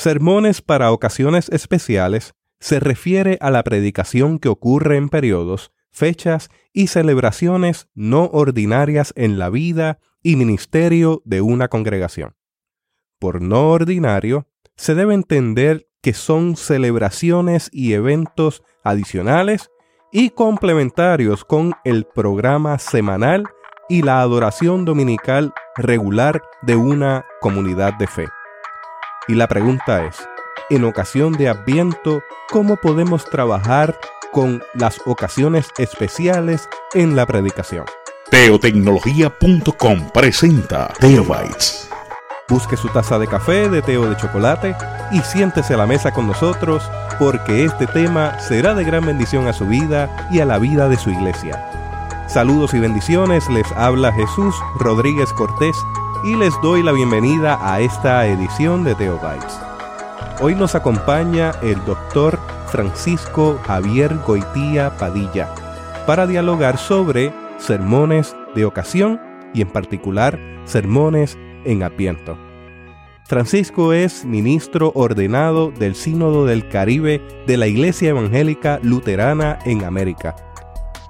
Sermones para ocasiones especiales se refiere a la predicación que ocurre en periodos, fechas y celebraciones no ordinarias en la vida y ministerio de una congregación. Por no ordinario, se debe entender que son celebraciones y eventos adicionales y complementarios con el programa semanal y la adoración dominical regular de una comunidad de fe. Y la pregunta es, en ocasión de Adviento, ¿cómo podemos trabajar con las ocasiones especiales en la predicación? Teotecnología.com presenta Teobytes. Busque su taza de café, de té o de chocolate y siéntese a la mesa con nosotros porque este tema será de gran bendición a su vida y a la vida de su iglesia. Saludos y bendiciones, les habla Jesús Rodríguez Cortés y les doy la bienvenida a esta edición de Teobytes. Hoy nos acompaña el doctor Francisco Javier Goitía Padilla para dialogar sobre sermones de ocasión y en particular sermones en apiento. Francisco es ministro ordenado del Sínodo del Caribe de la Iglesia Evangélica Luterana en América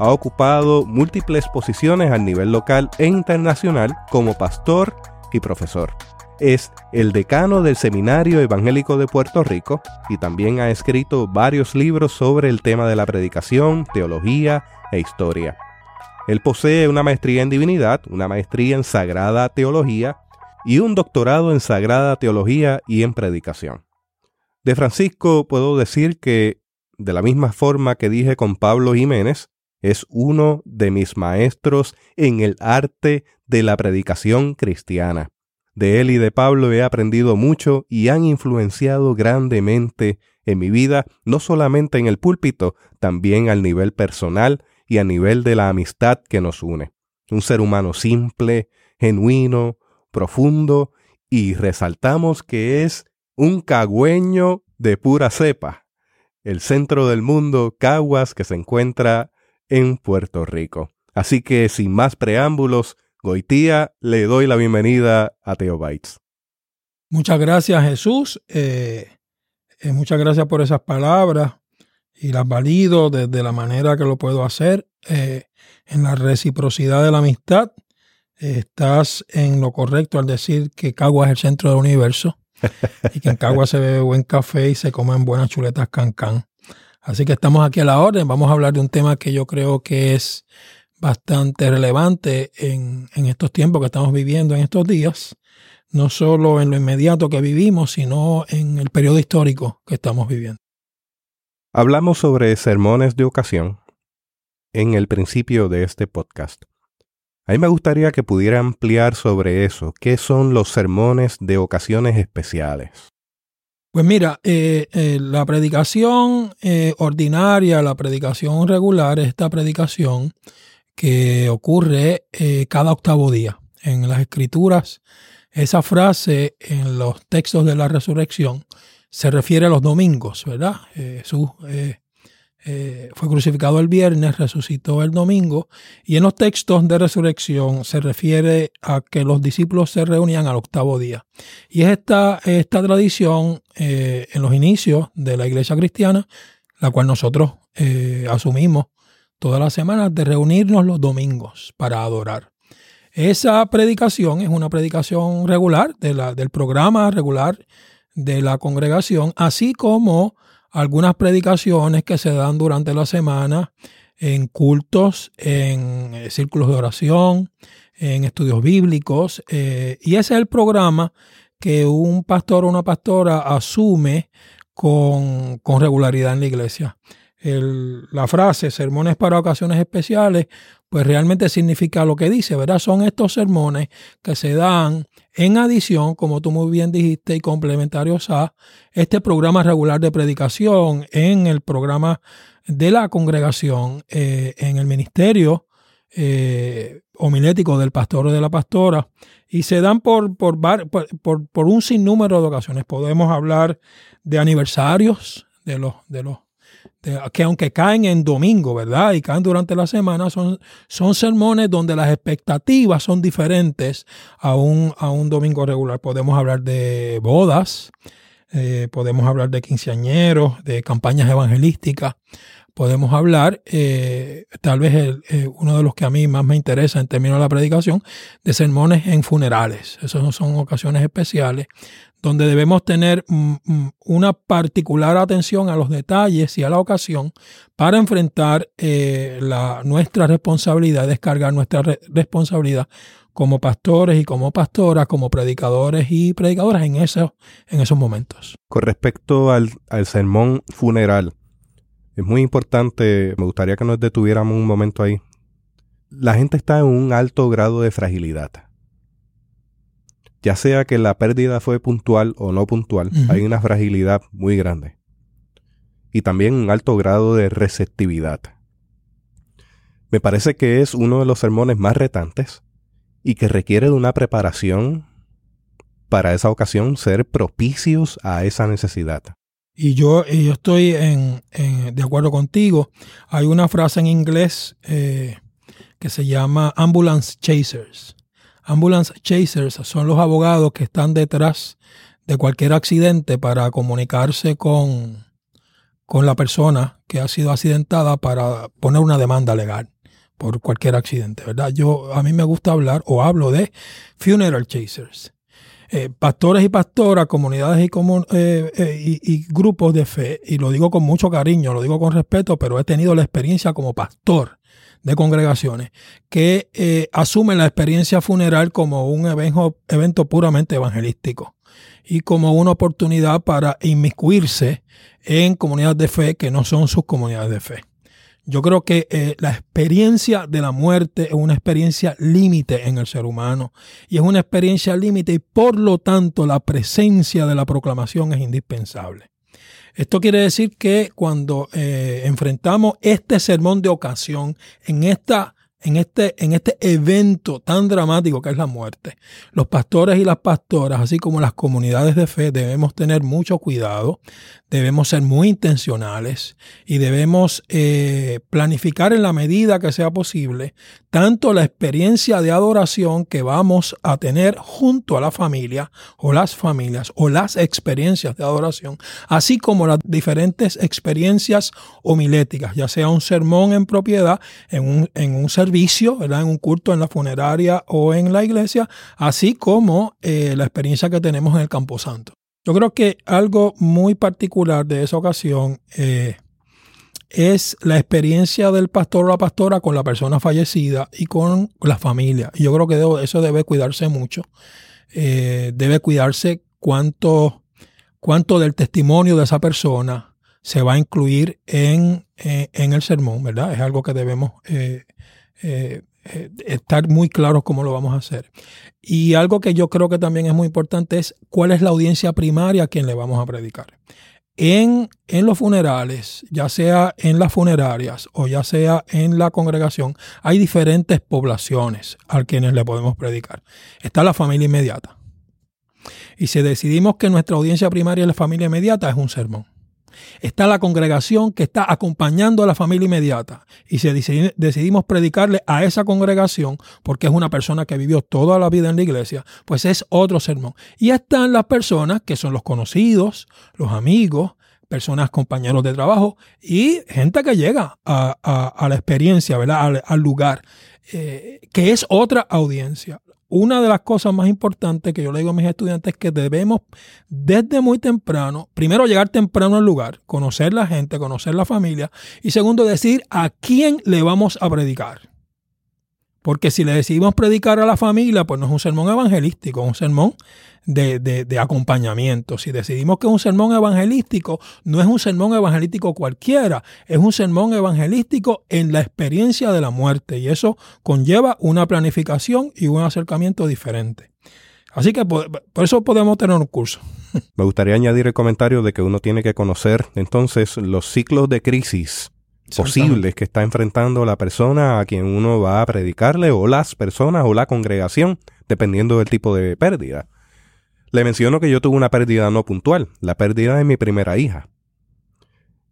ha ocupado múltiples posiciones a nivel local e internacional como pastor y profesor. Es el decano del Seminario Evangélico de Puerto Rico y también ha escrito varios libros sobre el tema de la predicación, teología e historia. Él posee una maestría en divinidad, una maestría en sagrada teología y un doctorado en sagrada teología y en predicación. De Francisco puedo decir que, de la misma forma que dije con Pablo Jiménez, es uno de mis maestros en el arte de la predicación cristiana. De él y de Pablo he aprendido mucho y han influenciado grandemente en mi vida, no solamente en el púlpito, también al nivel personal y a nivel de la amistad que nos une. Un ser humano simple, genuino, profundo y resaltamos que es un cagüeño de pura cepa. El centro del mundo, Caguas, que se encuentra en Puerto Rico. Así que sin más preámbulos, Goitía, le doy la bienvenida a Teobytes. Muchas gracias Jesús, eh, eh, muchas gracias por esas palabras y las valido desde la manera que lo puedo hacer, eh, en la reciprocidad de la amistad. estás en lo correcto al decir que Cagua es el centro del universo y que en Cagua se bebe buen café y se comen buenas chuletas cancán. Así que estamos aquí a la orden. Vamos a hablar de un tema que yo creo que es bastante relevante en, estos tiempos que estamos viviendo en estos días, no solo en lo inmediato que vivimos, sino en el periodo histórico que estamos viviendo. Hablamos sobre sermones de ocasión en el principio de este podcast. A mí me gustaría que pudiera ampliar sobre eso. ¿Qué son los sermones de ocasiones especiales? Pues mira, eh, eh, la predicación eh, ordinaria, la predicación regular, es esta predicación que ocurre cada octavo día. En las escrituras, esa frase en los textos de la resurrección se refiere a los domingos, ¿verdad? Jesús eh, fue crucificado el viernes, resucitó el domingo, y en los textos de resurrección se refiere a que los discípulos se reunían al octavo día. Y es esta, esta tradición eh, en los inicios de la iglesia cristiana, la cual nosotros eh, asumimos todas las semanas, de reunirnos los domingos para adorar. Esa predicación es una predicación regular de la, del programa regular de la congregación, así como algunas predicaciones que se dan durante la semana en cultos, en eh, círculos de oración, en estudios bíblicos. Eh, y ese es el programa que un pastor o una pastora asume con, con regularidad en la iglesia. La frase sermones para ocasiones especiales, pues realmente significa lo que dice, ¿verdad? Son estos sermones que se dan en adición, como tú muy bien dijiste, y complementarios a este programa regular de predicación en el programa de la congregación, eh, en el ministerio eh, homilético del pastor o de la pastora, y se dan por, por, por, por un sinnúmero de ocasiones. Podemos hablar de aniversarios de los, de los que aunque caen en domingo, ¿verdad? Y caen durante la semana, son, son sermones donde las expectativas son diferentes a un, a un domingo regular. Podemos hablar de bodas, eh, podemos hablar de quinceañeros, de campañas evangelísticas, podemos hablar, eh, tal vez uno de los que a mí más me interesa en términos de la predicación, de sermones en funerales. Esas son ocasiones especiales donde debemos tener mm, mm, una particular atención a los detalles y a la ocasión para enfrentar eh, la, nuestra responsabilidad, descargar nuestra responsabilidad como pastores y como pastoras, como predicadores y predicadoras en esos, en esos momentos. Con respecto al, al sermón funeral, es muy importante, me gustaría que nos detuviéramos un momento ahí. La gente está en un alto grado de fragilidad ya sea que la pérdida fue puntual o no puntual, hay una fragilidad muy grande. Y también un alto grado de receptividad. Me parece que es uno de los sermones más retantes y que requiere de una preparación para esa ocasión, ser propicios a esa necesidad. Y yo, yo estoy en, de acuerdo contigo. Hay una frase en inglés eh, que se llama ambulance chasers Ambulance Chasers son los abogados que están detrás de cualquier accidente para comunicarse con, con la persona que ha sido accidentada para poner una demanda legal por cualquier accidente, ¿verdad? Yo, a mí me gusta hablar o hablo de funeral chasers. Eh, pastores y pastoras, comunidades y, eh, eh, y, grupos de fe, y lo digo con mucho cariño, lo digo con respeto, pero he tenido la experiencia como pastor de congregaciones que eh, asumen la experiencia funeral como un evento, evento puramente evangelístico y como una oportunidad para inmiscuirse en comunidades de fe que no son sus comunidades de fe. Yo creo que eh, la experiencia de la muerte es una experiencia límite en el ser humano y es una experiencia límite y por lo tanto la presencia de la proclamación es indispensable. Esto quiere decir que cuando eh, enfrentamos este sermón de ocasión en esta en este, en este evento tan dramático que es la muerte. Los pastores y las pastoras, así como las comunidades de fe, debemos tener mucho cuidado, debemos ser muy intencionales y debemos eh, planificar en la medida que sea posible tanto la experiencia de adoración que vamos a tener junto a la familia o las familias o las experiencias de adoración, así como las diferentes experiencias homiléticas, ya sea un sermón en propiedad, en un, en un servicio, en un culto en la funeraria o en la iglesia, así como eh, la experiencia que tenemos en el Camposanto. Yo creo que algo muy particular de esa ocasión eh, es la experiencia del pastor o la pastora con la persona fallecida y con la familia. Y yo creo que eso debe cuidarse mucho. Eh, debe cuidarse cuánto, cuánto del testimonio de esa persona se va a incluir en, eh, el sermón, ¿verdad? Es algo que debemos eh, estar muy claros cómo lo vamos a hacer. Y algo que yo creo que también es muy importante es cuál es la audiencia primaria a quien le vamos a predicar en, los funerales, ya sea en las funerarias o ya sea en la congregación, hay diferentes poblaciones a quienes le podemos predicar. Está la familia inmediata. Y si decidimos que nuestra audiencia primaria es la familia inmediata, es un sermón. Está la congregación que está acompañando a la familia inmediata. Y si decidimos predicarle a esa congregación, porque es una persona que vivió toda la vida en la iglesia, pues es otro sermón. Y están las personas que son los conocidos, los amigos, personas, compañeros de trabajo y gente que llega a, la experiencia, ¿verdad? Al, lugar, eh, que es otra audiencia una de las cosas más importantes que yo le digo a mis estudiantes es que debemos desde muy temprano, primero llegar temprano al lugar, conocer la gente, conocer la familia y segundo decir a quién le vamos a predicar. Porque si le decidimos predicar a la familia, pues no es un sermón evangelístico, es un sermón de, acompañamiento. Si decidimos que es un sermón evangelístico, no es un sermón evangelístico cualquiera, es un sermón evangelístico en la experiencia de la muerte y eso conlleva una planificación y un acercamiento diferente. Así que por, eso podemos tener un curso. Me gustaría añadir el comentario de que uno tiene que conocer entonces los ciclos de crisis posibles que está enfrentando la persona a quien uno va a predicarle o las personas o la congregación, dependiendo del tipo de pérdida. Le menciono que yo tuve una pérdida no puntual, la pérdida de mi primera hija.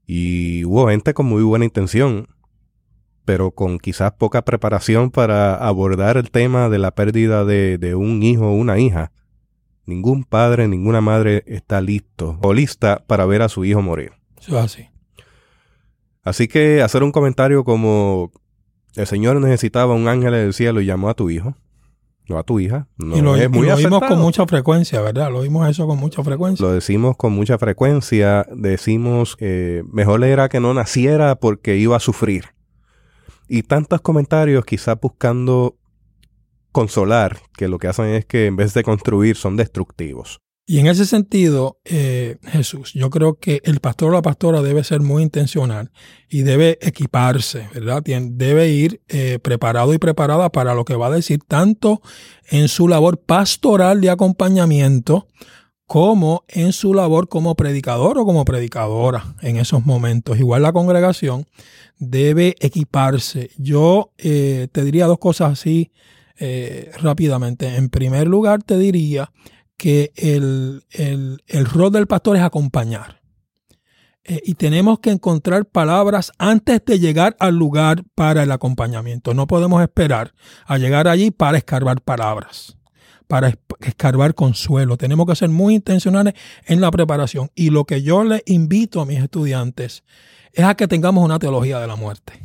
Y hubo gente con muy buena intención, pero con quizás poca preparación para abordar el tema de la pérdida de, un hijo o una hija ningún padre, ninguna madre está listo o lista para ver a su hijo morir. Eso es así. Así que hacer un comentario como el Señor necesitaba un ángel del cielo y llamó a tu hijo, no a tu hija, no y lo, es muy y lo acertado. con mucha frecuencia, ¿verdad? Lo oímos eso con mucha frecuencia. Lo decimos con mucha frecuencia, decimos eh, mejor era que no naciera porque iba a sufrir. Y tantos comentarios quizás buscando consolar, que lo que hacen es que en vez de construir son destructivos. Y en ese sentido, eh, Jesús, yo creo que el pastor o la pastora debe ser muy intencional y debe equiparse, ¿verdad? Debe ir eh, preparado y preparada para lo que va a decir, tanto en su labor pastoral de acompañamiento como en su labor como predicador o como predicadora en esos momentos. Igual la congregación debe equiparse. Yo eh, te diría dos cosas así eh, rápidamente. En primer lugar, te diría que el, el- el rol del pastor es acompañar. Eh, y tenemos que encontrar palabras antes de llegar al lugar para el acompañamiento. No podemos esperar a llegar allí para escarbar palabras, para es- escarbar consuelo. Tenemos que ser muy intencionales en la preparación. Y lo que yo le invito a mis estudiantes es a que tengamos una teología de la muerte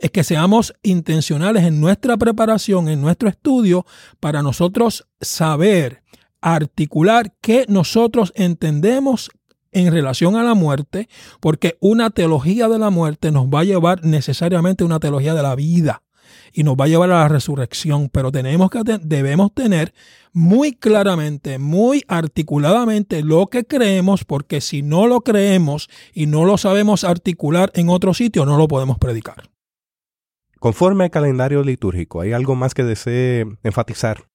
es que seamos intencionales en nuestra preparación, en nuestro estudio, para nosotros saber articular qué nosotros entendemos en relación a la muerte, porque una teología de la muerte nos va a llevar necesariamente a una teología de la vida y nos va a llevar a la resurrección, pero tenemos que debemos tener muy claramente, muy articuladamente lo que creemos, porque si no lo creemos y no lo sabemos articular en otro sitio, no lo podemos predicar. Conforme al calendario litúrgico, ¿hay algo más que desee enfatizar?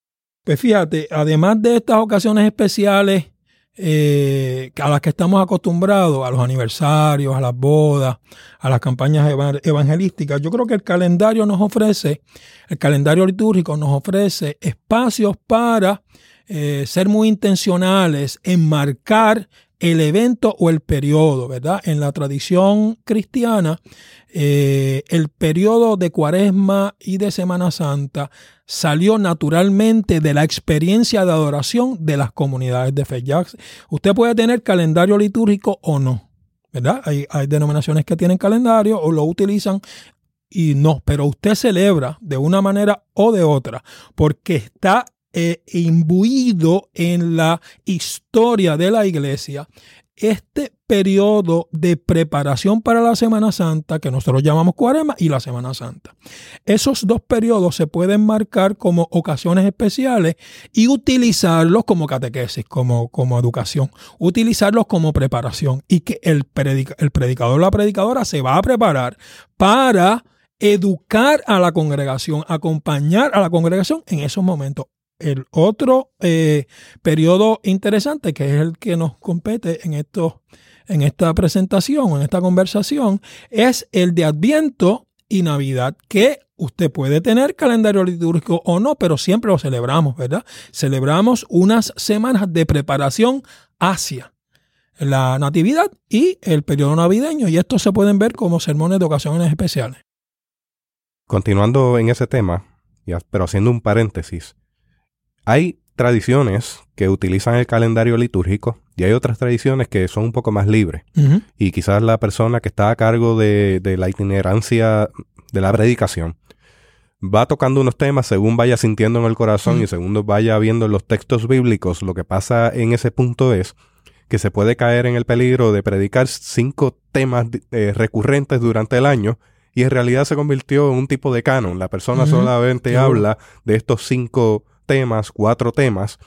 Pues fíjate, además de estas ocasiones especiales eh, a las que estamos acostumbrados, a los aniversarios, a las bodas, a las campañas eva- evangelísticas, yo creo que el calendario nos ofrece, el calendario litúrgico nos ofrece espacios para eh, ser muy intencionales en marcar el evento o el periodo, ¿verdad? En la tradición cristiana, eh, el periodo de Cuaresma y de Semana Santa salió naturalmente de la experiencia de adoración de las comunidades de fe. Ya usted puede tener calendario litúrgico o no, ¿verdad? Hay, hay denominaciones que tienen calendario o lo utilizan y no, pero usted celebra de una manera o de otra porque está eh, imbuido en la historia de la iglesia este periodo de preparación para la Semana Santa, que nosotros llamamos Cuaresma, y la Semana Santa. Esos dos periodos se pueden marcar como ocasiones especiales y utilizarlos como catequesis, como, como educación, utilizarlos como preparación y que el, el predicador o la predicadora se va a preparar para educar a la congregación, acompañar a la congregación en esos momentos. El otro eh, periodo interesante, que es el que nos compete en, esto, en esta presentación, en esta conversación, es el de Adviento y Navidad, que usted puede tener calendario litúrgico o no, pero siempre lo celebramos, ¿verdad? Celebramos unas semanas de preparación hacia la Natividad y el periodo navideño, y estos se pueden ver como sermones de ocasiones especiales. Continuando en ese tema, pero haciendo un paréntesis, hay tradiciones que utilizan el calendario litúrgico y hay otras tradiciones que son un poco más libres. Y quizás la persona que está a cargo de, de la itinerancia de la predicación va tocando unos temas según vaya sintiendo en el corazón y según vaya viendo los textos bíblicos. Lo que pasa en ese punto es que se puede caer en el peligro de predicar cinco temas eh, recurrentes durante el año y en realidad se convirtió en un tipo de canon. La persona solamente habla de estos cinco temas, cuatro temas,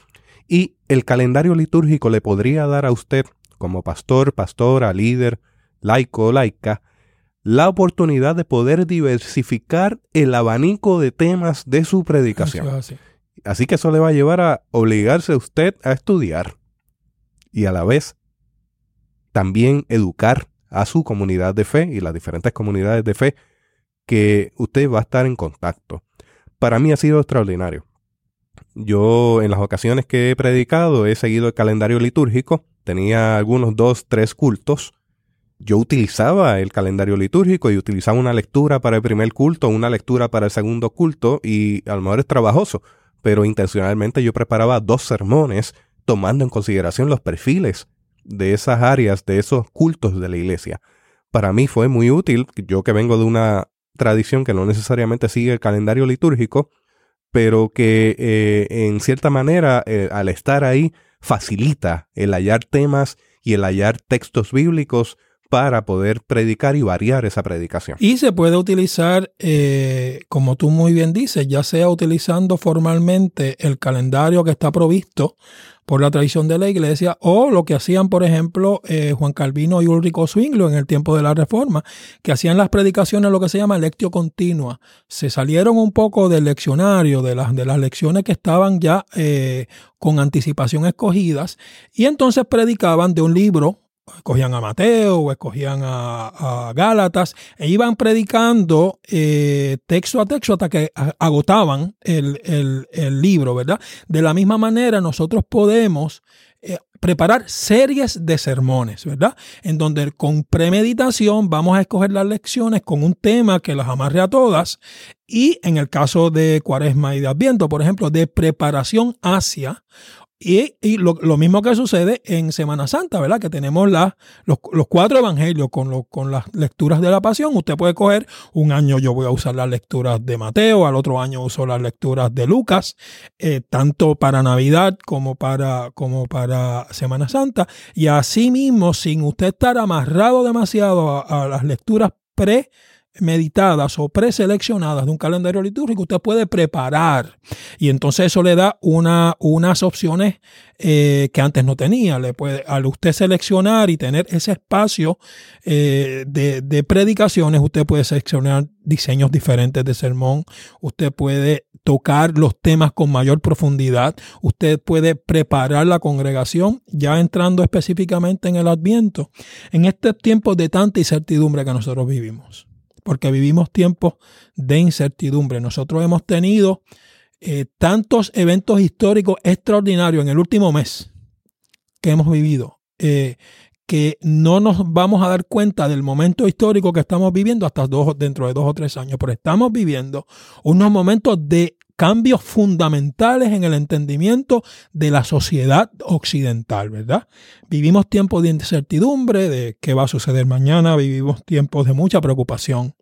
y el calendario litúrgico le podría dar a usted, como pastor, pastora, líder, laico o laica, la oportunidad de poder diversificar el abanico de temas de su predicación. Así que eso le va a llevar a obligarse a usted a estudiar y a la vez también educar a su comunidad de fe y las diferentes comunidades de fe que usted va a estar en contacto. Para mí ha sido extraordinario. Yo en las ocasiones que he predicado he seguido el calendario litúrgico, tenía algunos dos, tres cultos. Yo utilizaba el calendario litúrgico y utilizaba una lectura para el primer culto, una lectura para el segundo culto y a lo mejor es trabajoso, pero intencionalmente yo preparaba dos sermones tomando en consideración los perfiles de esas áreas, de esos cultos de la iglesia. Para mí fue muy útil, yo que vengo de una tradición que no necesariamente sigue el calendario litúrgico, pero que eh, en cierta manera eh, al estar ahí facilita el hallar temas y el hallar textos bíblicos para poder predicar y variar esa predicación. Y se puede utilizar, eh, como tú muy bien dices, ya sea utilizando formalmente el calendario que está provisto por la tradición de la iglesia o lo que hacían, por ejemplo, eh, Juan Calvino y Ulrico Zwinglo en el tiempo de la Reforma, que hacían las predicaciones lo que se llama lectio continua. Se salieron un poco del leccionario, de las, de las lecciones que estaban ya eh, con anticipación escogidas, y entonces predicaban de un libro escogían a Mateo o escogían a, Gálatas e iban predicando eh, texto a texto hasta que agotaban el, libro, ¿verdad? De la misma manera nosotros podemos eh, preparar series de sermones, ¿verdad? En donde con premeditación vamos a escoger las lecciones con un tema que las amarre a todas y en el caso de Cuaresma y de Adviento, por ejemplo, de preparación hacia y, lo, mismo que sucede en Semana Santa, ¿verdad? Que tenemos los, cuatro evangelios con, con las lecturas de la pasión. Usted puede coger un año, yo voy a usar las lecturas de Mateo, al otro año uso las lecturas de Lucas, eh, tanto para Navidad como para, como para Semana Santa. Y así mismo, sin usted estar amarrado demasiado a las lecturas pre meditadas o preseleccionadas de un calendario litúrgico, usted puede preparar. Y entonces eso le da una, unas opciones eh, que antes no tenía. Le puede, al usted seleccionar y tener ese espacio eh, de, de predicaciones, usted puede seleccionar diseños diferentes de sermón. Usted puede tocar los temas con mayor profundidad. Usted puede preparar la congregación, ya entrando específicamente en el adviento, en este tiempo de tanta incertidumbre que nosotros vivimos porque vivimos tiempos de incertidumbre. Nosotros hemos tenido eh, tantos eventos históricos extraordinarios en el último mes que hemos vivido, eh, que no nos vamos a dar cuenta del momento histórico que estamos viviendo hasta dos, dentro de dos o tres años, pero estamos viviendo unos momentos de cambios fundamentales en el entendimiento de la sociedad occidental, ¿verdad? Vivimos tiempos de incertidumbre, de qué va a suceder mañana, vivimos tiempos de mucha preocupación,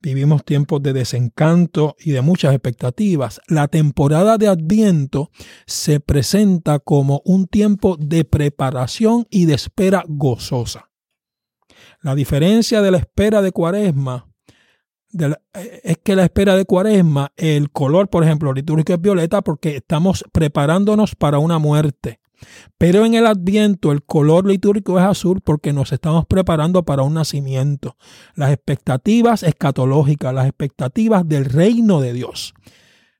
vivimos tiempos de desencanto y de muchas expectativas. La temporada de Adviento se presenta como un tiempo de preparación y de espera gozosa. La diferencia de la espera de Cuaresma eh, es que la espera de cuaresma, el color, por ejemplo, litúrgico es violeta porque estamos preparándonos para una muerte. Pero en el adviento el color litúrgico es azul porque nos estamos preparando para un nacimiento. Las expectativas escatológicas, las expectativas del reino de Dios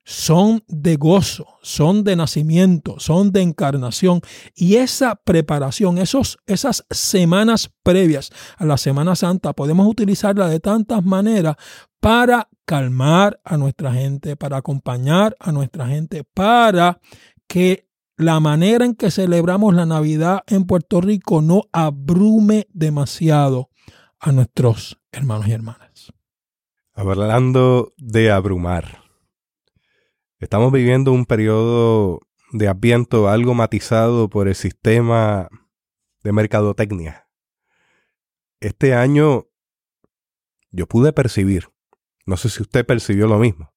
son de gozo, son de nacimiento, son de encarnación. Y esa preparación, esos, esas semanas previas a la Semana Santa, podemos utilizarla de tantas maneras para calmar a nuestra gente, para acompañar a nuestra gente, para que la manera en que celebramos la Navidad en Puerto Rico no abrume demasiado a nuestros hermanos y hermanas. Hablando de abrumar Estamos viviendo un periodo de adviento algo matizado por el sistema de mercadotecnia. Este año yo pude percibir, no sé si usted percibió lo mismo,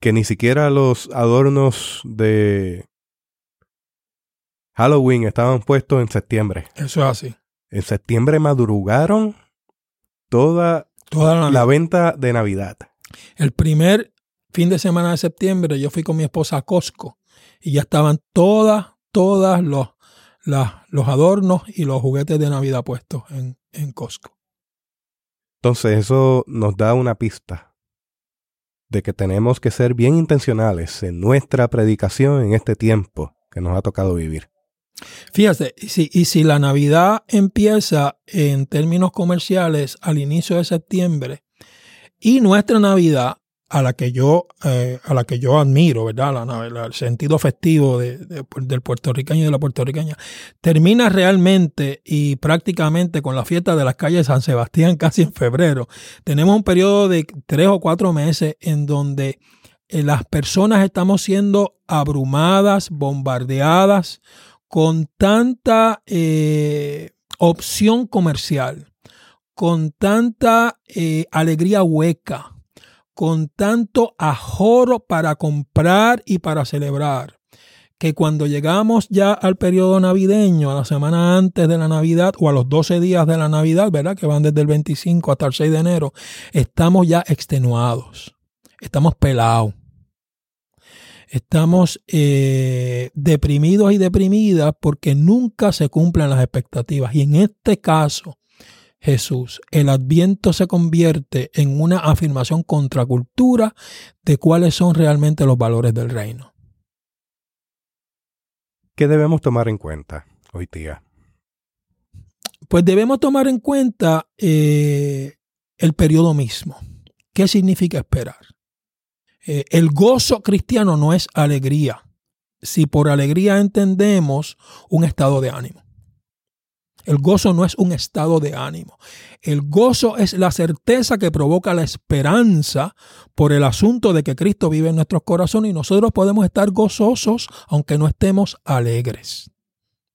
que ni siquiera los adornos de Halloween estaban puestos en septiembre. Eso es así. En septiembre madrugaron toda, toda la venta de Navidad. El primer fin de semana de septiembre yo fui con mi esposa a Costco y ya estaban todas, todas los, los adornos y los juguetes de Navidad puestos en, en Costco. Entonces eso nos da una pista de que tenemos que ser bien intencionales en nuestra predicación en este tiempo que nos ha tocado vivir. Fíjate, y si, y si la Navidad empieza en términos comerciales al inicio de septiembre y nuestra Navidad a la que yo, eh, a la que yo admiro, ¿verdad? el sentido festivo del puertorriqueño y de la puertorriqueña, termina realmente y prácticamente con la fiesta de las calles de San Sebastián casi en febrero. Tenemos un periodo de tres o cuatro meses en donde eh, las personas estamos siendo abrumadas, bombardeadas con tanta eh, opción comercial, con tanta alegría hueca, con tanto ajoro para comprar y para celebrar, que cuando llegamos ya al periodo navideño, a la semana antes de la Navidad o a los 12 días de la Navidad, ¿verdad? Que van desde el 25 hasta el 6 de enero, estamos ya extenuados, estamos pelados, estamos eh, deprimidos y deprimidas porque nunca se cumplen las expectativas. Y en este caso, Jesús, el adviento se convierte en una afirmación contracultura de cuáles son realmente los valores del reino. ¿Qué debemos tomar en cuenta hoy día? Pues debemos tomar en cuenta eh, el periodo mismo. ¿Qué significa esperar? Eh, el gozo cristiano no es alegría, si por alegría entendemos un estado de ánimo. El gozo no es un estado de ánimo. El gozo es la certeza que provoca la esperanza por el asunto de que Cristo vive en nuestros corazones y nosotros podemos estar gozosos aunque no estemos alegres.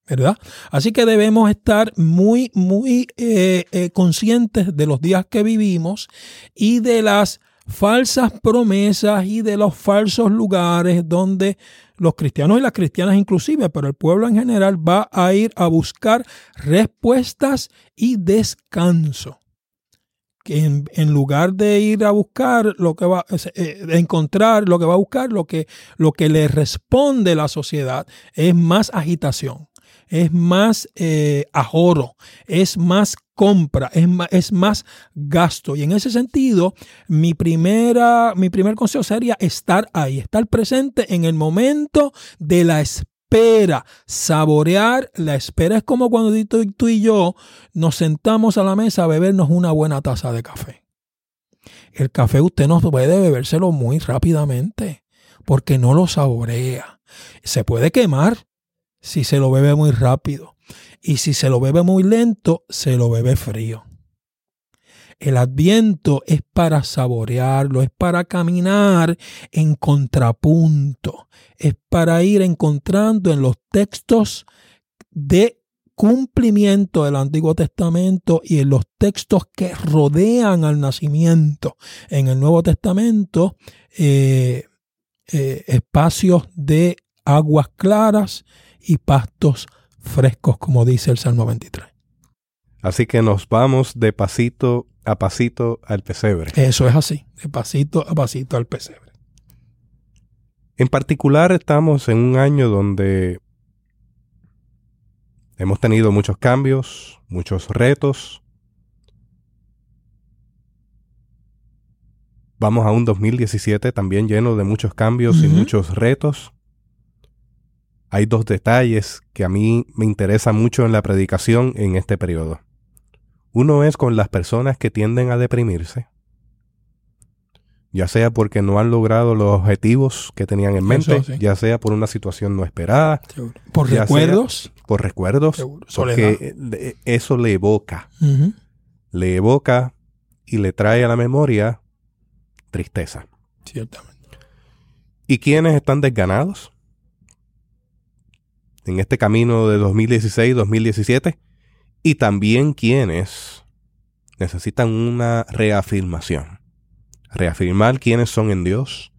¿Verdad? Así que debemos estar muy, muy eh, eh, conscientes de los días que vivimos y de las falsas promesas y de los falsos lugares donde los cristianos y las cristianas inclusive, pero el pueblo en general va a ir a buscar respuestas y descanso. Que en, lugar de ir a buscar lo que va eh, encontrar lo que va a buscar, lo que, lo que le responde la sociedad es más agitación es más eh, es más compra, es más, es más, gasto. Y en ese sentido, mi, primera, mi primer consejo sería estar ahí, estar presente en el momento de la espera, saborear la espera. Es como cuando tú, tú y yo nos sentamos a la mesa a bebernos una buena taza de café. El café usted no puede bebérselo muy rápidamente porque no lo saborea. Se puede quemar, si se lo bebe muy rápido. Y si se lo bebe muy lento, se lo bebe frío. El adviento es para saborearlo, es para caminar en contrapunto, es para ir encontrando en los textos de cumplimiento del Antiguo Testamento y en los textos que rodean al nacimiento en el Nuevo Testamento, eh, eh, espacios de aguas claras y pastos frescos, como dice el Salmo 23. Así que nos vamos de pasito a pasito al pesebre. Eso es así, de pasito a pasito al pesebre. En particular estamos en un año donde hemos tenido muchos cambios, muchos retos. Vamos a un 2017 también lleno de muchos cambios y muchos retos hay dos detalles que a mí me interesan mucho en la predicación en este periodo. Uno es con las personas que tienden a deprimirse, ya sea porque no han logrado los objetivos que tenían en mente, ya sea por una situación no esperada, por recuerdos, por recuerdos, porque eso le evoca, le evoca y le trae a la memoria tristeza. Ciertamente. ¿Y quiénes están desganados? En este camino de 2016-2017 y también quienes necesitan una reafirmación. Reafirmar quiénes son en Dios,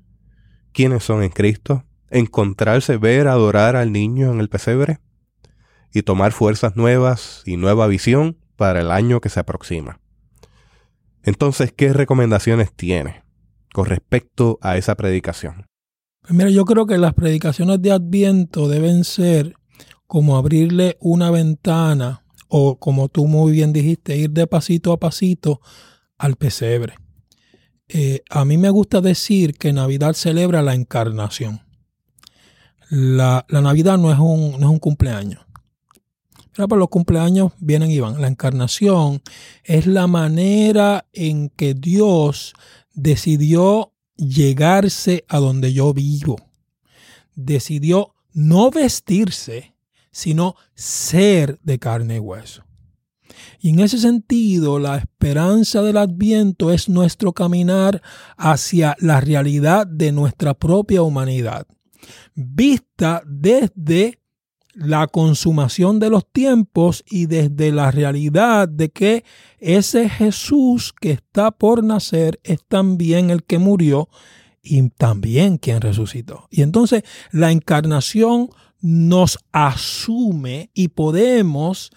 quiénes son en Cristo, encontrarse, ver, adorar al niño en el pesebre y tomar fuerzas nuevas y nueva visión para el año que se aproxima. Entonces, ¿qué recomendaciones tiene con respecto a esa predicación? Pues mira, yo creo que las predicaciones de Adviento deben ser como abrirle una ventana o como tú muy bien dijiste, ir de pasito a pasito al pesebre. Eh, a mí me gusta decir que Navidad celebra la encarnación. La, Navidad no es, un, no es un cumpleaños. Pero por los cumpleaños vienen y van. La encarnación es la manera en que Dios decidió llegarse a donde yo vivo. Decidió no vestirse, sino ser de carne y hueso. Y en ese sentido, la esperanza del adviento es nuestro caminar hacia la realidad de nuestra propia humanidad, vista desde la consumación de los tiempos y desde la realidad de que ese Jesús que está por nacer es también el que murió y también quien resucitó. Y entonces la encarnación nos asume y podemos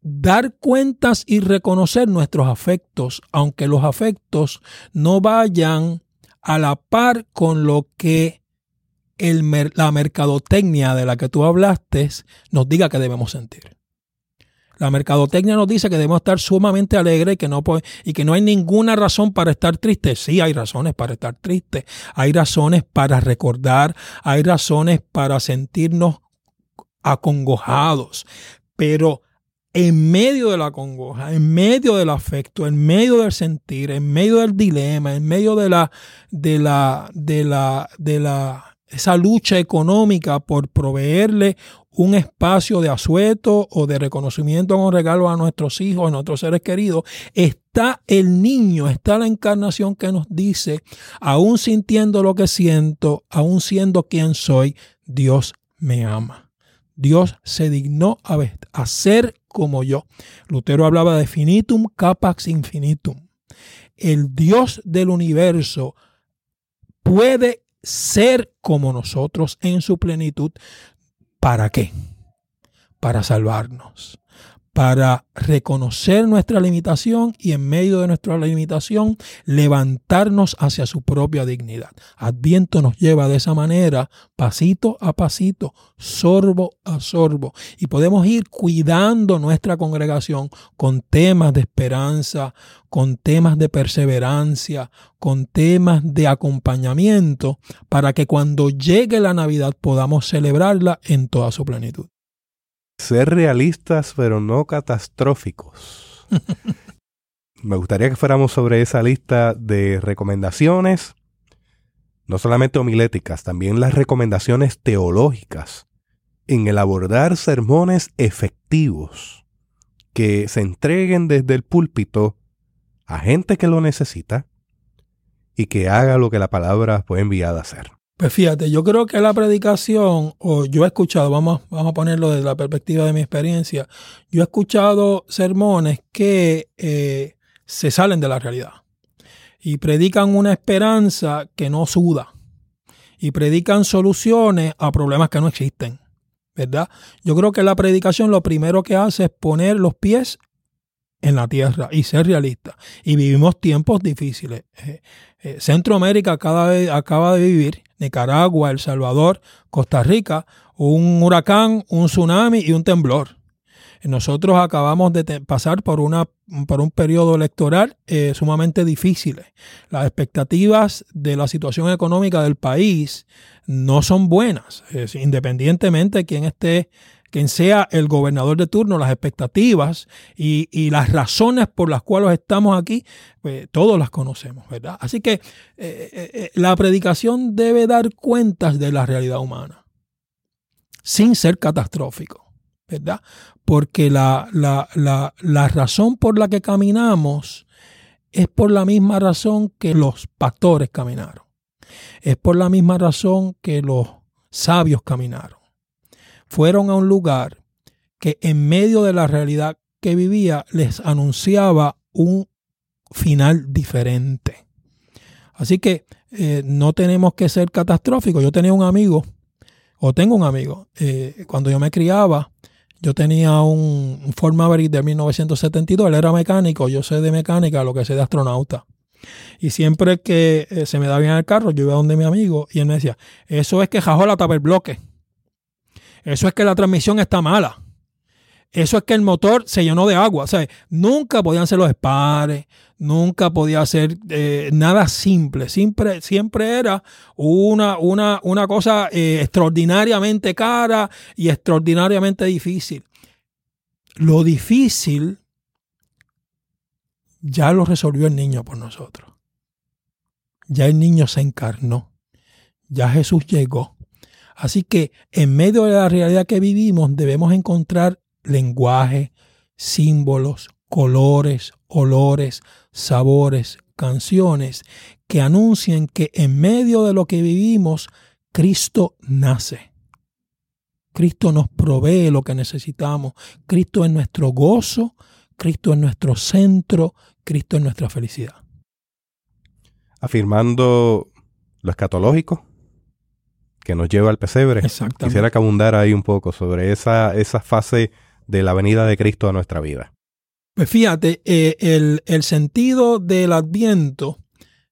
dar cuentas y reconocer nuestros afectos, aunque los afectos no vayan a la par con lo que la mercadotecnia de la que tú hablaste nos diga que debemos sentir. La mercadotecnia nos dice que debemos estar sumamente alegres y que, no, y que no hay ninguna razón para estar tristes. Sí, hay razones para estar tristes. Hay razones para recordar. Hay razones para sentirnos acongojados. Pero en medio de la congoja, en medio del afecto, en medio del sentir, en medio del dilema, en medio de la, de la, de la, de la, esa lucha económica por proveerle un espacio de asueto o de reconocimiento con regalo a nuestros hijos, a nuestros seres queridos, está el niño, está la encarnación que nos dice, aún sintiendo lo que siento, aún siendo quien soy, Dios me ama. Dios se dignó a, ser como yo. Lutero hablaba de finitum capax infinitum. El Dios del universo puede ser como nosotros en su plenitud. ¿Para qué? Para salvarnos para reconocer nuestra limitación y en medio de nuestra limitación levantarnos hacia su propia dignidad. Adviento nos lleva de esa manera, pasito a pasito, sorbo a sorbo, y podemos ir cuidando nuestra congregación con temas de esperanza, con temas de perseverancia, con temas de acompañamiento, para que cuando llegue la Navidad podamos celebrarla en toda su plenitud ser realistas pero no catastróficos. Me gustaría que fuéramos sobre esa lista de recomendaciones, no solamente homiléticas, también las recomendaciones teológicas en el abordar sermones efectivos que se entreguen desde el púlpito a gente que lo necesita y que haga lo que la palabra fue enviada a hacer. Pues fíjate, yo creo que la predicación, o yo he escuchado, vamos, vamos a ponerlo desde la perspectiva de mi experiencia, yo he escuchado sermones que eh, se salen de la realidad y predican una esperanza que no suda y predican soluciones a problemas que no existen, ¿verdad? Yo creo que la predicación lo primero que hace es poner los pies en la tierra y ser realista. Y vivimos tiempos difíciles. Eh, eh, Centroamérica acaba de vivir Nicaragua, El Salvador, Costa Rica, un huracán, un tsunami y un temblor. Nosotros acabamos de pasar por, una, por un periodo electoral eh, sumamente difícil. Las expectativas de la situación económica del país no son buenas, independientemente de quién esté quien sea el gobernador de turno, las expectativas y, las razones por las cuales estamos aquí, pues todos las conocemos, ¿verdad? Así que eh, eh, eh, la predicación debe dar cuentas de la realidad humana, sin ser catastrófico, ¿verdad? Porque la, la, razón por la que caminamos es por la misma razón que los pastores caminaron. Es por la misma razón que los sabios caminaron fueron a un lugar que en medio de la realidad que vivía les anunciaba un final diferente. Así que eh, no tenemos que ser catastróficos. Yo tenía un amigo, o tengo un amigo, eh, cuando yo me criaba, yo tenía un Ford Maverick de 1972, él era mecánico, yo sé de mecánica, lo que sé de astronauta. Y siempre que eh, se me da bien el carro, yo iba donde mi amigo y él me decía, eso es que jajó la tapa el bloque. Eso es que la transmisión está mala. Eso es que el motor se llenó de agua. O sea, nunca podían ser los espares, nunca podía ser eh, nada simple. Siempre, siempre era una, una, una cosa eh, extraordinariamente cara y extraordinariamente difícil. Lo difícil ya lo resolvió el niño por nosotros. Ya el niño se encarnó. Ya Jesús llegó. Así que en medio de la realidad que vivimos debemos encontrar lenguaje, símbolos, colores, olores, sabores, canciones que anuncien que en medio de lo que vivimos, Cristo nace. Cristo nos provee lo que necesitamos. Cristo es nuestro gozo, Cristo es nuestro centro, Cristo es nuestra felicidad. Afirmando lo escatológico que nos lleva al pesebre. Quisiera que abundara ahí un poco sobre esa, esa fase de la venida de Cristo a nuestra vida. Pues fíjate, eh, el, el, sentido del adviento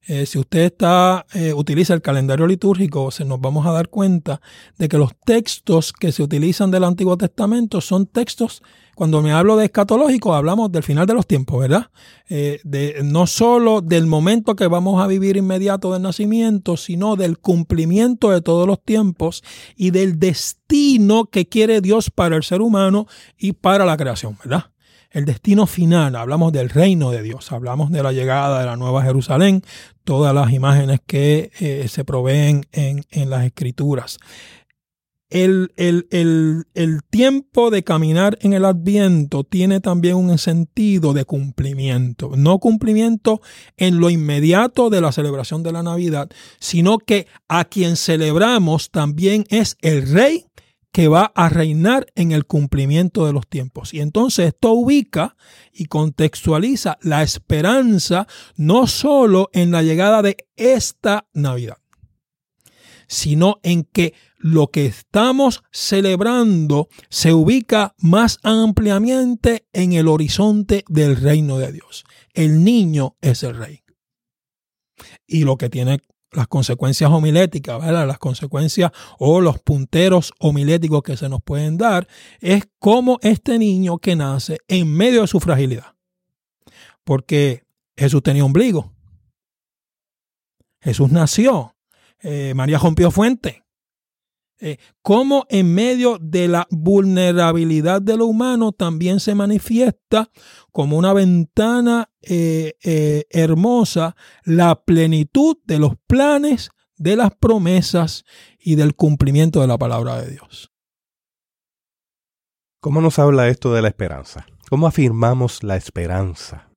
eh, si usted está, eh, utiliza el calendario litúrgico, se nos vamos a dar cuenta de que los textos que se utilizan del Antiguo Testamento son textos, cuando me hablo de escatológico, hablamos del final de los tiempos, ¿verdad? Eh, de, no solo del momento que vamos a vivir inmediato del nacimiento, sino del cumplimiento de todos los tiempos y del destino que quiere Dios para el ser humano y para la creación, ¿verdad? El destino final, hablamos del reino de Dios, hablamos de la llegada de la Nueva Jerusalén, todas las imágenes que eh, se proveen en, las escrituras. El, el, tiempo de caminar en el adviento tiene también un sentido de cumplimiento, no cumplimiento en lo inmediato de la celebración de la Navidad, sino que a quien celebramos también es el rey que va a reinar en el cumplimiento de los tiempos. Y entonces esto ubica y contextualiza la esperanza no solo en la llegada de esta Navidad, sino en que lo que estamos celebrando se ubica más ampliamente en el horizonte del reino de Dios. El niño es el rey. Y lo que tiene las consecuencias homiléticas, ¿verdad? las consecuencias o los punteros homiléticos que se nos pueden dar, es como este niño que nace en medio de su fragilidad. Porque Jesús tenía ombligo. Jesús nació. Eh, María rompió fuente. Eh, cómo en medio de la vulnerabilidad de lo humano también se manifiesta como una ventana eh, eh, hermosa la plenitud de los planes, de las promesas y del cumplimiento de la palabra de Dios. ¿Cómo nos habla esto de la esperanza? ¿Cómo afirmamos la esperanza?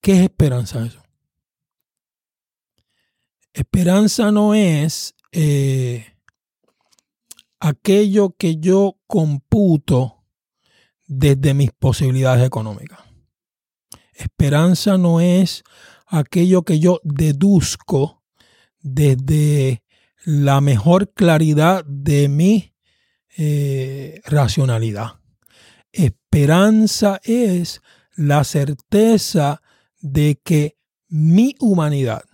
¿Qué es esperanza eso? Esperanza no es aquello que yo computo desde mis posibilidades económicas. Esperanza no es aquello que yo deduzco desde la mejor claridad de mi eh, racionalidad. Esperanza es la certeza de que mi humanidad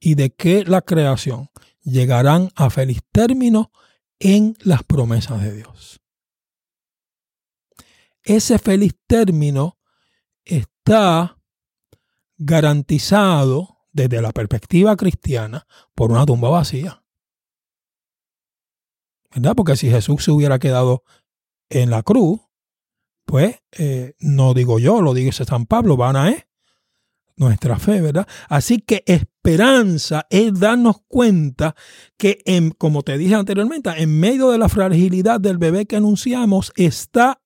y de que la creación llegarán a feliz término en las promesas de Dios. Ese feliz término está garantizado desde la perspectiva cristiana por una tumba vacía. ¿Verdad? Porque si Jesús se hubiera quedado en la cruz, pues eh, no digo yo, lo dice San Pablo, van a es nuestra fe, ¿verdad? Así que esperanza es darnos cuenta que, en, como te dije anteriormente, en medio de la fragilidad del bebé que anunciamos está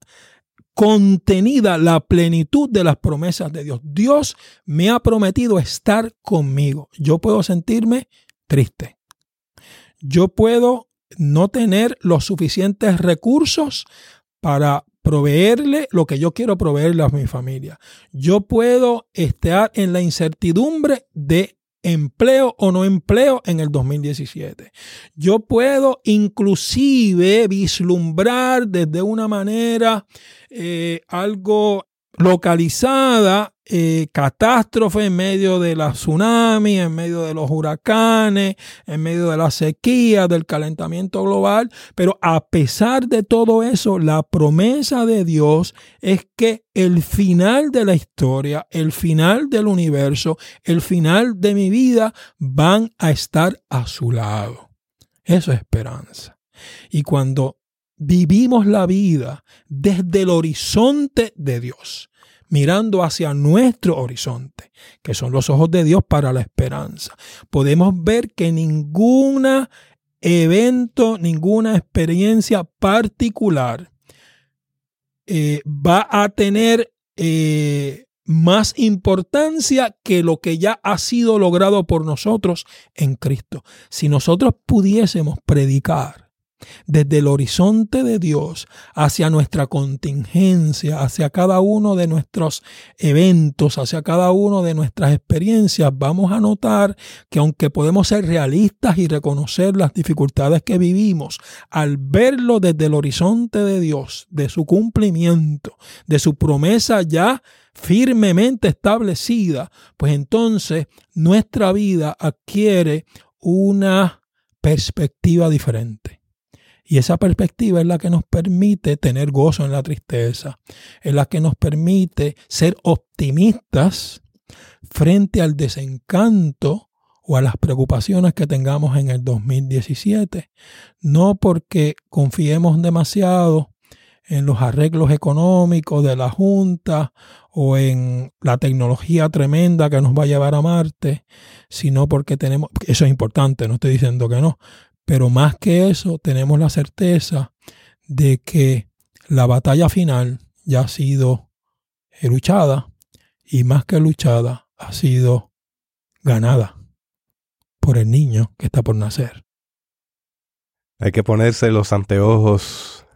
contenida la plenitud de las promesas de Dios. Dios me ha prometido estar conmigo. Yo puedo sentirme triste. Yo puedo no tener los suficientes recursos para proveerle lo que yo quiero proveerle a mi familia. Yo puedo estar en la incertidumbre de empleo o no empleo en el 2017. Yo puedo inclusive vislumbrar desde una manera eh, algo localizada eh, catástrofe en medio de la tsunami, en medio de los huracanes, en medio de la sequía, del calentamiento global. Pero a pesar de todo eso, la promesa de Dios es que el final de la historia, el final del universo, el final de mi vida van a estar a su lado. Eso es esperanza. Y cuando vivimos la vida desde el horizonte de Dios, mirando hacia nuestro horizonte, que son los ojos de Dios para la esperanza. Podemos ver que ningún evento, ninguna experiencia particular eh, va a tener eh, más importancia que lo que ya ha sido logrado por nosotros en Cristo. Si nosotros pudiésemos predicar desde el horizonte de Dios hacia nuestra contingencia, hacia cada uno de nuestros eventos, hacia cada uno de nuestras experiencias, vamos a notar que aunque podemos ser realistas y reconocer las dificultades que vivimos, al verlo desde el horizonte de Dios, de su cumplimiento, de su promesa ya firmemente establecida, pues entonces nuestra vida adquiere una perspectiva diferente. Y esa perspectiva es la que nos permite tener gozo en la tristeza, es la que nos permite ser optimistas frente al desencanto o a las preocupaciones que tengamos en el 2017. No porque confiemos demasiado en los arreglos económicos de la Junta o en la tecnología tremenda que nos va a llevar a Marte, sino porque tenemos, eso es importante, no estoy diciendo que no, pero más que eso, tenemos la certeza de que la batalla final ya ha sido luchada y más que luchada ha sido ganada por el niño que está por nacer. Hay que ponerse los anteojos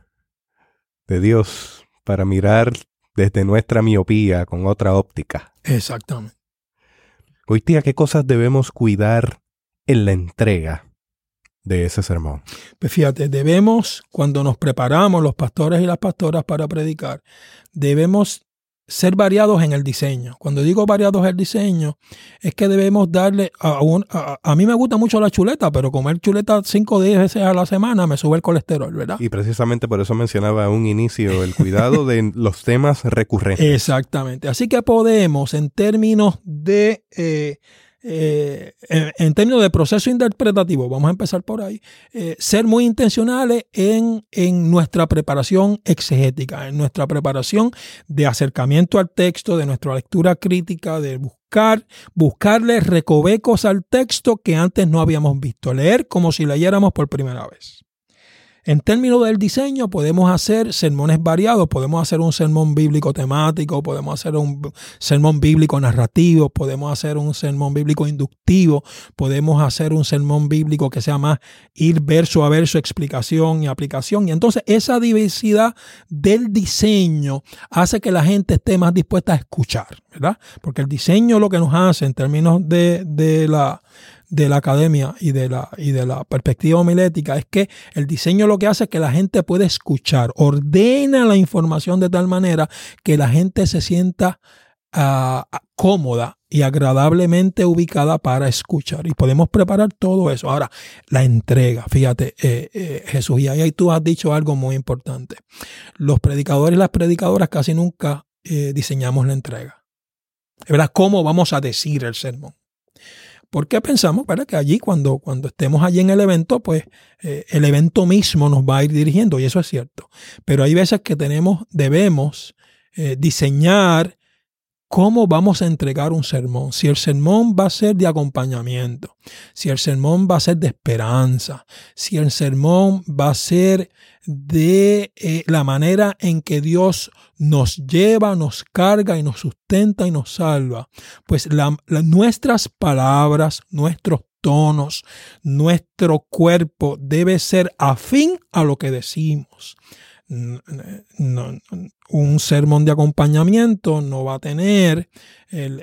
de Dios para mirar desde nuestra miopía con otra óptica. Exactamente. Hoy día, ¿qué cosas debemos cuidar en la entrega? De ese sermón? Pues fíjate, debemos, cuando nos preparamos los pastores y las pastoras para predicar, debemos ser variados en el diseño. Cuando digo variados en el diseño, es que debemos darle a, un, a, mí me gusta mucho la chuleta, pero comer chuleta 5 o 10 veces a la semana me sube el colesterol, ¿verdad? Y precisamente por eso mencionaba a un inicio el cuidado de los temas recurrentes. Exactamente. Así que podemos, en términos de eh, eh, en, términos de proceso interpretativo, vamos a empezar por ahí, eh, ser muy intencionales en, en, nuestra preparación exegética, en nuestra preparación de acercamiento al texto, de nuestra lectura crítica, de buscar, buscarle recovecos al texto que antes no habíamos visto, leer como si leyéramos por primera vez. En términos del diseño, podemos hacer sermones variados, podemos hacer un sermón bíblico temático, podemos hacer un sermón bíblico narrativo, podemos hacer un sermón bíblico inductivo, podemos hacer un sermón bíblico que sea más ir verso a verso, explicación y aplicación. Y entonces esa diversidad del diseño hace que la gente esté más dispuesta a escuchar, ¿verdad? Porque el diseño lo que nos hace en términos de, de la de la academia y de la, y de la perspectiva homilética es que el diseño lo que hace es que la gente puede escuchar, ordena la información de tal manera que la gente se sienta ah, cómoda y agradablemente ubicada para escuchar. Y podemos preparar todo eso. Ahora, la entrega, fíjate, eh, eh, Jesús, y ahí tú has dicho algo muy importante. Los predicadores y las predicadoras casi nunca eh, diseñamos la entrega. ¿Verdad? ¿Cómo vamos a decir el sermón? Porque pensamos para que allí cuando, cuando estemos allí en el evento, pues eh, el evento mismo nos va a ir dirigiendo y eso es cierto. Pero hay veces que tenemos, debemos eh, diseñar cómo vamos a entregar un sermón. Si el sermón va a ser de acompañamiento, si el sermón va a ser de esperanza, si el sermón va a ser de eh, la manera en que Dios nos lleva, nos carga y nos sustenta y nos salva, pues nuestras palabras, nuestros tonos, nuestro cuerpo debe ser afín a lo que decimos un sermón de acompañamiento no va a tener el,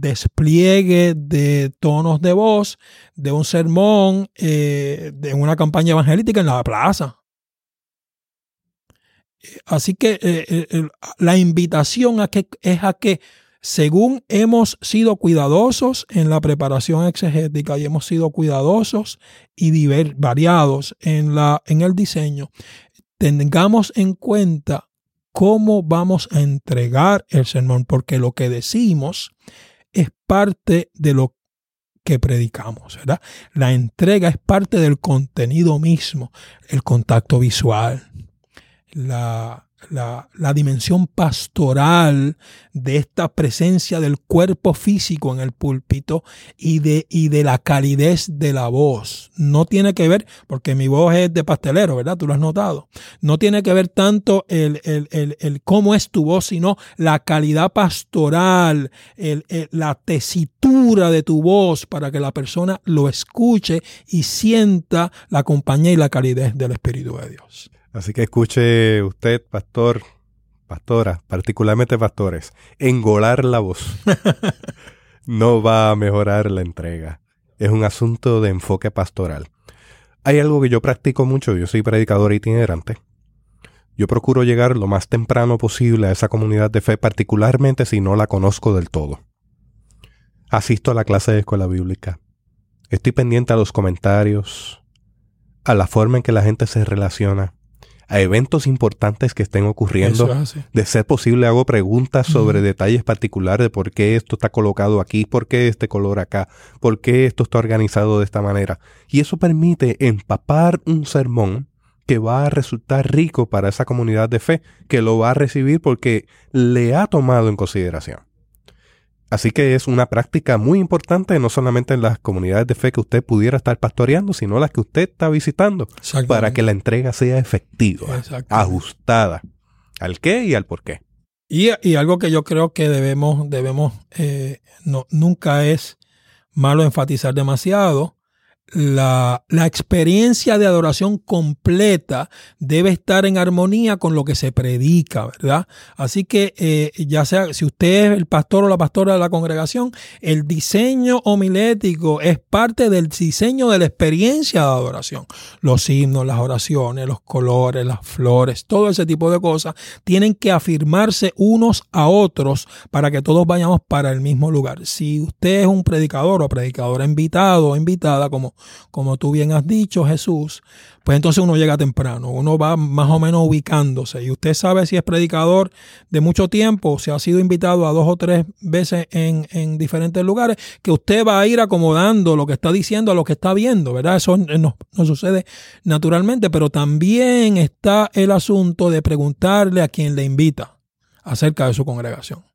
despliegue de tonos de voz de un sermón eh, de una campaña evangelística en la plaza. Así que eh, la invitación es a que según hemos sido cuidadosos en la preparación exegética y hemos sido cuidadosos y variados en, la, en el diseño, tengamos en cuenta cómo vamos a entregar el sermón, porque lo que decimos es parte de lo que predicamos, ¿verdad? La entrega es parte del contenido mismo, el contacto visual, la, la, la, dimensión pastoral de esta presencia del cuerpo físico en el púlpito y de, y de la calidez de la voz. No tiene que ver, porque mi voz es de pastelero, ¿verdad? Tú lo has notado. No tiene que ver tanto el, el, el, el cómo es tu voz, sino la calidad pastoral, la tesitura de tu voz para que la persona lo escuche y sienta la compañía y la calidez del Espíritu de Dios. Así que escuche usted, pastor, pastora, particularmente pastores, engolar la voz no va a mejorar la entrega. Es un asunto de enfoque pastoral. Hay algo que yo practico mucho, yo soy predicador itinerante. Yo procuro llegar lo más temprano posible a esa comunidad de fe, particularmente si no la conozco del todo. Asisto a la clase de escuela bíblica. Estoy pendiente a los comentarios, a la forma en que la gente se relaciona a eventos importantes que estén ocurriendo. De ser posible, hago preguntas sobre detalles particulares de por qué esto está colocado aquí, por qué este color acá, por qué esto está organizado de esta manera. Y eso permite empapar un sermón que va a resultar rico para esa comunidad de fe, que lo va a recibir porque le ha tomado en consideración. Así que es una práctica muy importante, no solamente en las comunidades de fe que usted pudiera estar pastoreando, sino las que usted está visitando, para que la entrega sea efectiva, ajustada. Al qué y al por qué. Y, algo que yo creo que debemos, debemos eh, no, nunca es malo enfatizar demasiado, la, la, experiencia de adoración completa debe estar en armonía con lo que se predica, ¿verdad? Así que eh, ya sea si usted es el pastor o la pastora de la congregación, el diseño homilético es parte del diseño de la experiencia de adoración. Los himnos, las oraciones, los colores, las flores, todo ese tipo de cosas tienen que afirmarse unos a otros para que todos vayamos para el mismo lugar. Si usted es un predicador o predicadora invitado o invitada, como como tú bien has dicho, Jesús, pues entonces uno llega temprano, uno va más o menos ubicándose y usted sabe si es predicador de mucho tiempo, si ha sido invitado a dos o tres veces en, en diferentes lugares, que usted va a ir acomodando lo que está diciendo a lo que está viendo, ¿verdad? Eso no, no sucede naturalmente, pero también está el asunto de preguntarle a quien le invita acerca de su congregación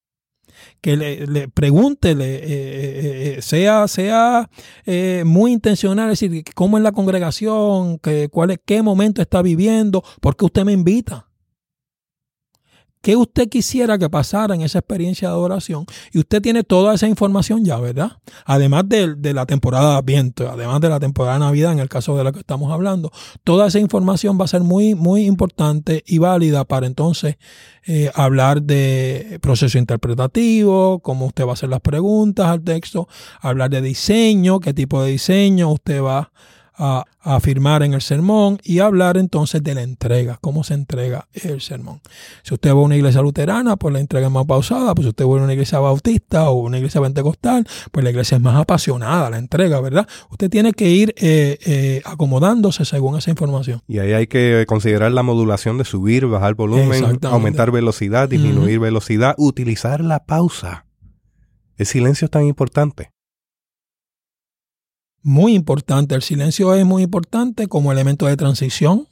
que le, le pregúntele, eh, eh, eh, sea, sea muy intencional, es decir, cómo es la congregación, que, cuál es, qué momento está viviendo, por qué usted me invita. ¿Qué usted quisiera que pasara en esa experiencia de adoración? Y usted tiene toda esa información ya, ¿verdad? Además de, la temporada de Adviento, además de la temporada de Navidad, en el caso de lo que estamos hablando, toda esa información va a ser muy, muy importante y válida para entonces eh, hablar de proceso interpretativo, cómo usted va a hacer las preguntas al texto, hablar de diseño, qué tipo de diseño usted va a, afirmar en el sermón y hablar entonces de la entrega, cómo se entrega el sermón. Si usted va a una iglesia luterana, pues la entrega es más pausada, pues si usted va a una iglesia bautista o una iglesia pentecostal, pues la iglesia es más apasionada, la entrega, ¿verdad? Usted tiene que ir eh, eh, acomodándose según esa información. Y ahí hay que considerar la modulación de subir, bajar volumen, aumentar velocidad, disminuir velocidad, utilizar la pausa. El silencio es tan importante muy importante. El silencio es muy importante como elemento de transición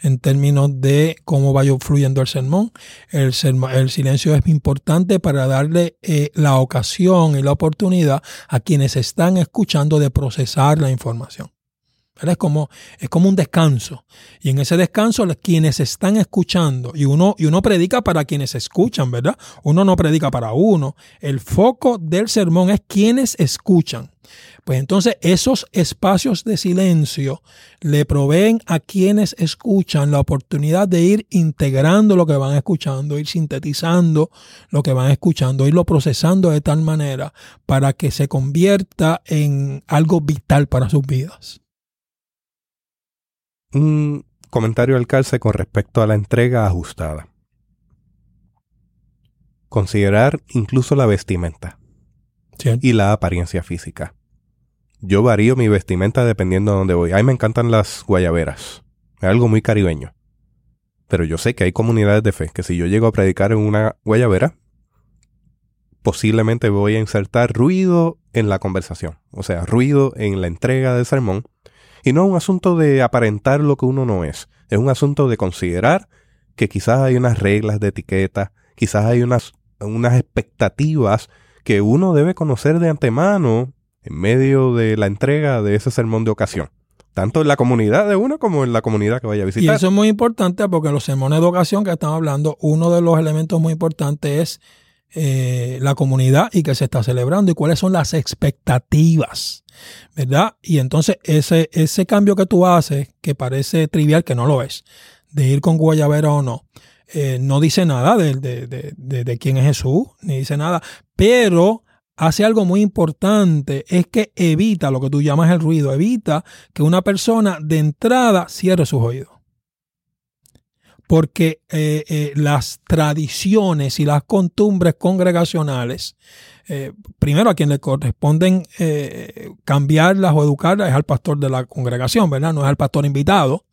en términos de cómo vaya fluyendo el sermón. El, silencio es importante para darle eh, la ocasión y la oportunidad a quienes están escuchando de procesar la información. Es como, es como un descanso. Y en ese descanso, quienes están escuchando, y uno, y uno predica para quienes escuchan, ¿verdad? Uno no predica para uno. El foco del sermón es quienes escuchan. Pues entonces esos espacios de silencio le proveen a quienes escuchan la oportunidad de ir integrando lo que van escuchando, ir sintetizando lo que van escuchando, irlo procesando de tal manera para que se convierta en algo vital para sus vidas. Un comentario al calce con respecto a la entrega ajustada. Considerar incluso la vestimenta y la apariencia física. Yo varío mi vestimenta dependiendo de dónde voy. A me encantan las guayaberas. Es algo muy caribeño. Pero yo sé que hay comunidades de fe que si yo llego a predicar en una guayabera, posiblemente voy a insertar ruido en la conversación. O sea, ruido en la entrega del sermón. Y no es un asunto de aparentar lo que uno no es. Es un asunto de considerar que quizás hay unas reglas de etiqueta, quizás hay unas, unas expectativas que uno debe conocer de antemano en medio de la entrega de ese sermón de ocasión. Tanto en la comunidad de uno como en la comunidad que vaya a visitar. Y eso es muy importante porque los sermones de ocasión que estamos hablando, uno de los elementos muy importantes es eh, la comunidad y que se está celebrando y cuáles son las expectativas, ¿verdad? Y entonces ese, ese cambio que tú haces, que parece trivial, que no lo es, de ir con guayabera o no, eh, no dice nada de, de, de, quién es Jesús, ni dice nada, pero hace algo muy importante, es que evita lo que tú llamas el ruido, evita que una persona de entrada cierre sus oídos. Porque eh, eh, las tradiciones y las costumbres congregacionales, eh, primero a quien le corresponden cambiarlas o educarlas es al pastor de la congregación, ¿verdad? No es al pastor invitado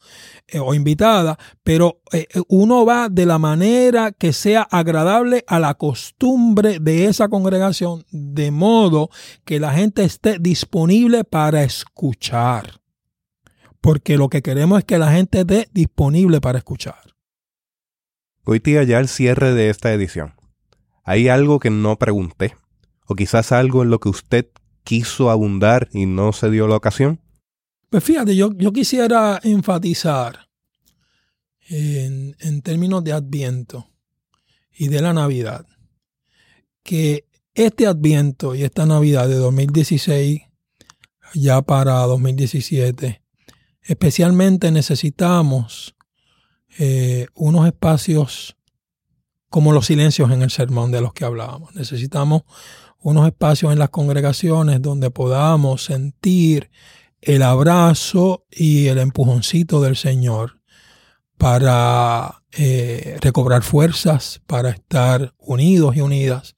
o invitada, pero uno va de la manera que sea agradable a la costumbre de esa congregación, de modo que la gente esté disponible para escuchar. Porque lo que queremos es que la gente esté disponible para escuchar. Hoy día ya el cierre de esta edición. ¿Hay algo que no pregunté? ¿O quizás algo en lo que usted quiso abundar y no se dio la ocasión? Pues fíjate, yo, yo quisiera enfatizar en, términos de Adviento y de la Navidad, que este Adviento y esta Navidad de 2016, ya para 2017, especialmente necesitamos eh, unos espacios como los silencios en el sermón de los que hablábamos. Necesitamos unos espacios en las congregaciones donde podamos sentir el abrazo y el empujoncito del Señor para eh, recobrar fuerzas, para estar unidos y unidas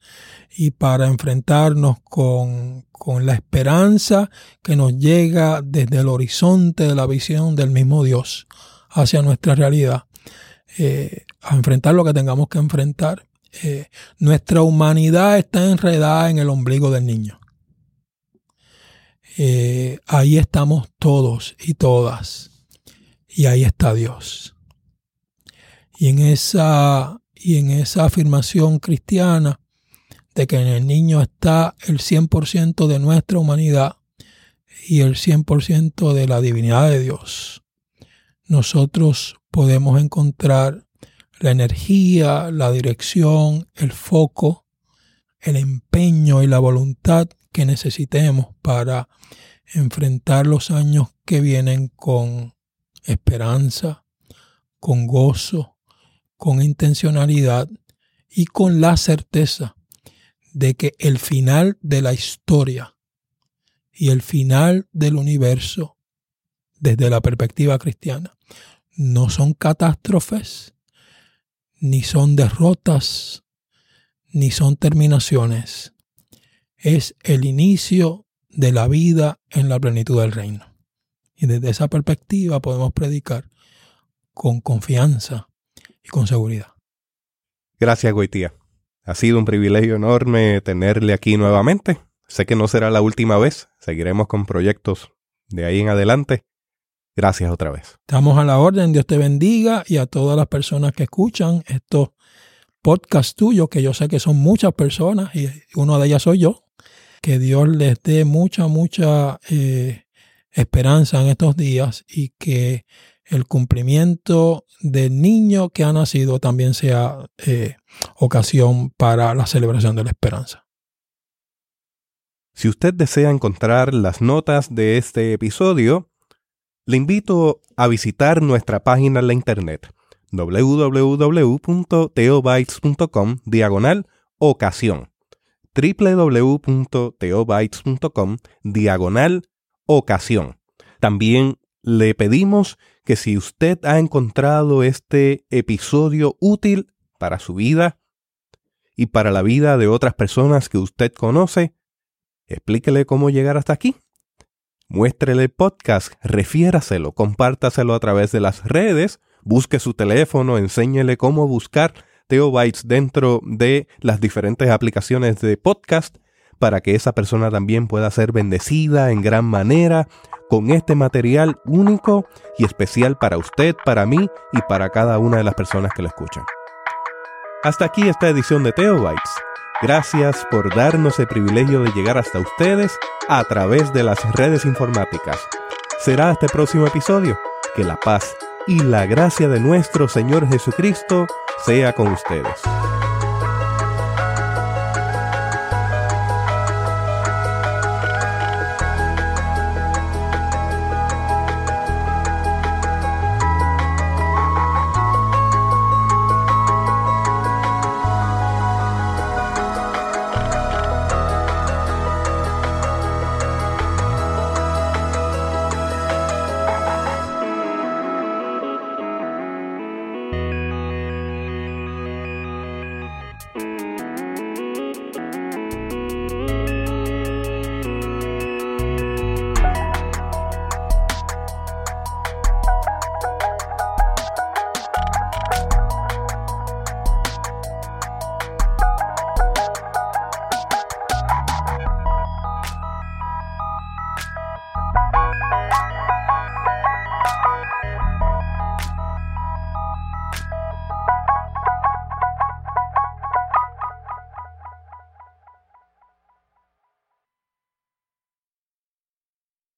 y para enfrentarnos con, con la esperanza que nos llega desde el horizonte de la visión del mismo Dios hacia nuestra realidad eh, a enfrentar lo que tengamos que enfrentar. Eh, nuestra humanidad está enredada en el ombligo del niño. Eh, ahí estamos todos y todas. Y ahí está Dios. Y en esa, y en esa afirmación cristiana de que en el niño está el 100% de nuestra humanidad y el 100% de la divinidad de Dios, nosotros podemos encontrar la energía, la dirección, el foco, el empeño y la voluntad que necesitemos para enfrentar los años que vienen con esperanza, con gozo, con intencionalidad y con la certeza de que el final de la historia y el final del universo desde la perspectiva cristiana no son catástrofes, ni son derrotas, ni son terminaciones. Es el inicio de la vida en la plenitud del reino. Y desde esa perspectiva podemos predicar con confianza y con seguridad. Gracias, Goitía. Ha sido un privilegio enorme tenerle aquí nuevamente. Sé que no será la última vez. Seguiremos con proyectos de ahí en adelante. Gracias otra vez. Estamos a la orden. Dios te bendiga y a todas las personas que escuchan estos podcasts tuyos, que yo sé que son muchas personas y una de ellas soy yo. Que Dios les dé mucha, mucha eh, esperanza en estos días y que el cumplimiento del niño que ha nacido también sea eh, ocasión para la celebración de la esperanza. Si usted desea encontrar las notas de este episodio, le invito a visitar nuestra página en la internet www.teobytes.com diagonal ocasión www.teobytes.com diagonal ocasión. También le pedimos que si usted ha encontrado este episodio útil para su vida y para la vida de otras personas que usted conoce, explíquele cómo llegar hasta aquí muéstrele el podcast, refiéraselo, compártaselo a través de las redes, busque su teléfono, enséñele cómo buscar Teobytes dentro de las diferentes aplicaciones de podcast para que esa persona también pueda ser bendecida en gran manera con este material único y especial para usted, para mí y para cada una de las personas que lo escuchan. Hasta aquí esta edición de Teobytes. Gracias por darnos el privilegio de llegar hasta ustedes a través de las redes informáticas. Será este próximo episodio. Que la paz y la gracia de nuestro Señor Jesucristo sea con ustedes.